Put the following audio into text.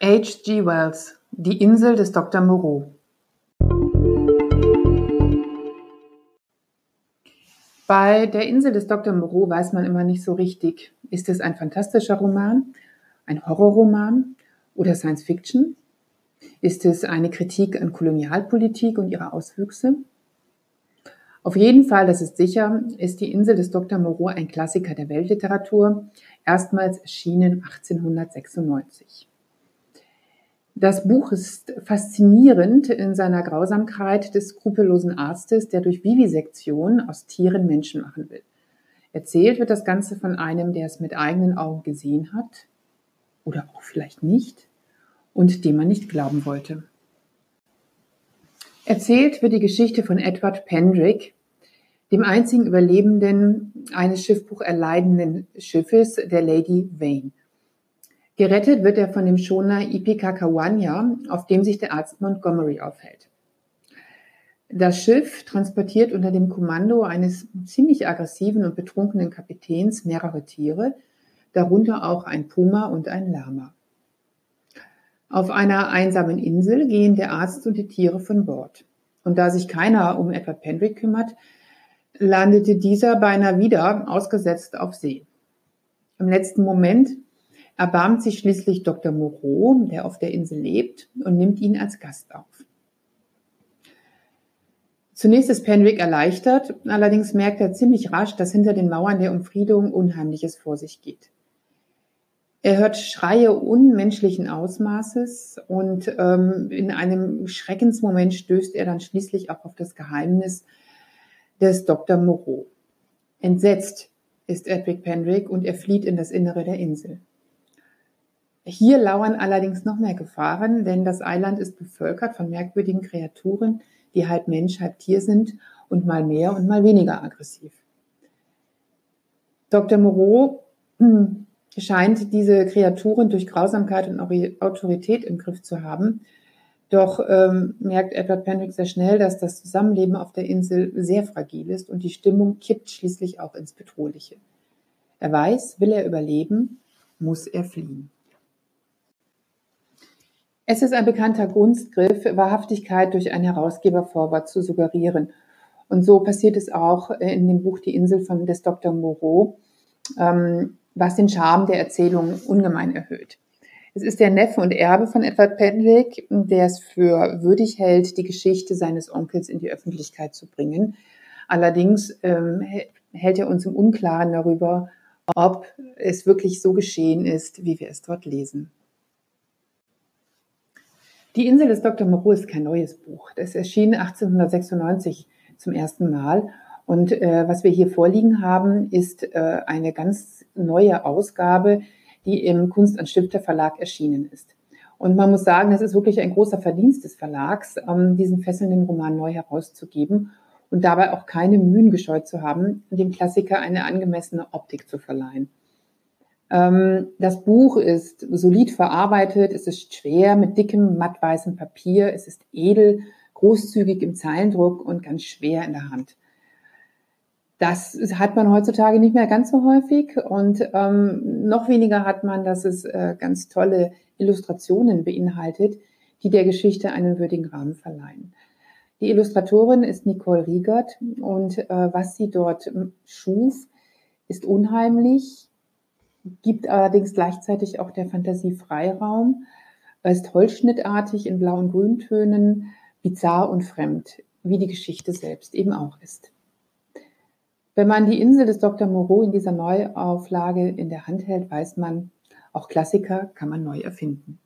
H. G. Wells Die Insel des Dr. Moreau Bei der Insel des Dr. Moreau weiß man immer nicht so richtig, ist es ein fantastischer Roman, ein Horrorroman oder Science Fiction? Ist es eine Kritik an Kolonialpolitik und ihre Auswüchse? Auf jeden Fall, das ist sicher, ist die Insel des Dr. Moreau ein Klassiker der Weltliteratur, erstmals erschienen 1896. Das Buch ist faszinierend in seiner Grausamkeit des skrupellosen Arztes, der durch Vivisektion aus Tieren Menschen machen will. Erzählt wird das Ganze von einem, der es mit eigenen Augen gesehen hat oder auch vielleicht nicht und dem man nicht glauben wollte. Erzählt wird die Geschichte von Edward Pendrick, dem einzigen Überlebenden eines Schiffbruch erleidenden Schiffes, der Lady Vane. Gerettet wird er von dem Schoner Ipikakawanya, auf dem sich der Arzt Montgomery aufhält. Das Schiff transportiert unter dem Kommando eines ziemlich aggressiven und betrunkenen Kapitäns mehrere Tiere, darunter auch ein Puma und ein Lama. Auf einer einsamen Insel gehen der Arzt und die Tiere von Bord. Und da sich keiner um Edward Pendrick kümmert, landete dieser beinahe wieder ausgesetzt auf See. Im letzten Moment erbarmt sich schließlich Dr. Moreau, der auf der Insel lebt, und nimmt ihn als Gast auf. Zunächst ist Penrick erleichtert, allerdings merkt er ziemlich rasch, dass hinter den Mauern der Umfriedung Unheimliches vor sich geht. Er hört Schreie unmenschlichen Ausmaßes und ähm, in einem Schreckensmoment stößt er dann schließlich auch auf das Geheimnis des Dr. Moreau. Entsetzt ist Edwig Penrick und er flieht in das Innere der Insel. Hier lauern allerdings noch mehr Gefahren, denn das Eiland ist bevölkert von merkwürdigen Kreaturen, die halb Mensch, halb Tier sind und mal mehr und mal weniger aggressiv. Dr. Moreau hm, scheint diese Kreaturen durch Grausamkeit und Autorität im Griff zu haben. Doch ähm, merkt Edward Penrick sehr schnell, dass das Zusammenleben auf der Insel sehr fragil ist und die Stimmung kippt schließlich auch ins Bedrohliche. Er weiß, will er überleben, muss er fliehen. Es ist ein bekannter Kunstgriff, Wahrhaftigkeit durch ein Herausgebervorwort zu suggerieren. Und so passiert es auch in dem Buch Die Insel von des Dr. Moreau, ähm, was den Charme der Erzählung ungemein erhöht. Es ist der Neffe und Erbe von Edward Pendrick, der es für würdig hält, die Geschichte seines Onkels in die Öffentlichkeit zu bringen. Allerdings ähm, hält er uns im Unklaren darüber, ob es wirklich so geschehen ist, wie wir es dort lesen. Die Insel des Dr. Moreau ist kein neues Buch. Das erschien 1896 zum ersten Mal. Und äh, was wir hier vorliegen haben, ist äh, eine ganz neue Ausgabe, die im Kunst- und Stifter Verlag erschienen ist. Und man muss sagen, das ist wirklich ein großer Verdienst des Verlags, ähm, diesen fesselnden Roman neu herauszugeben und dabei auch keine Mühen gescheut zu haben, dem Klassiker eine angemessene Optik zu verleihen. Ähm, das Buch ist solid verarbeitet, es ist schwer mit dickem, mattweißem Papier, es ist edel, großzügig im Zeilendruck und ganz schwer in der Hand. Das hat man heutzutage nicht mehr ganz so häufig und ähm, noch weniger hat man, dass es äh, ganz tolle Illustrationen beinhaltet, die der Geschichte einen würdigen Rahmen verleihen. Die Illustratorin ist Nicole Riegert und äh, was sie dort schuf, ist unheimlich, gibt allerdings gleichzeitig auch der Fantasie Freiraum, ist holzschnittartig in Blau- und Grüntönen, bizarr und fremd, wie die Geschichte selbst eben auch ist. Wenn man die Insel des Dr. Moreau in dieser Neuauflage in der Hand hält, weiß man, auch Klassiker kann man neu erfinden.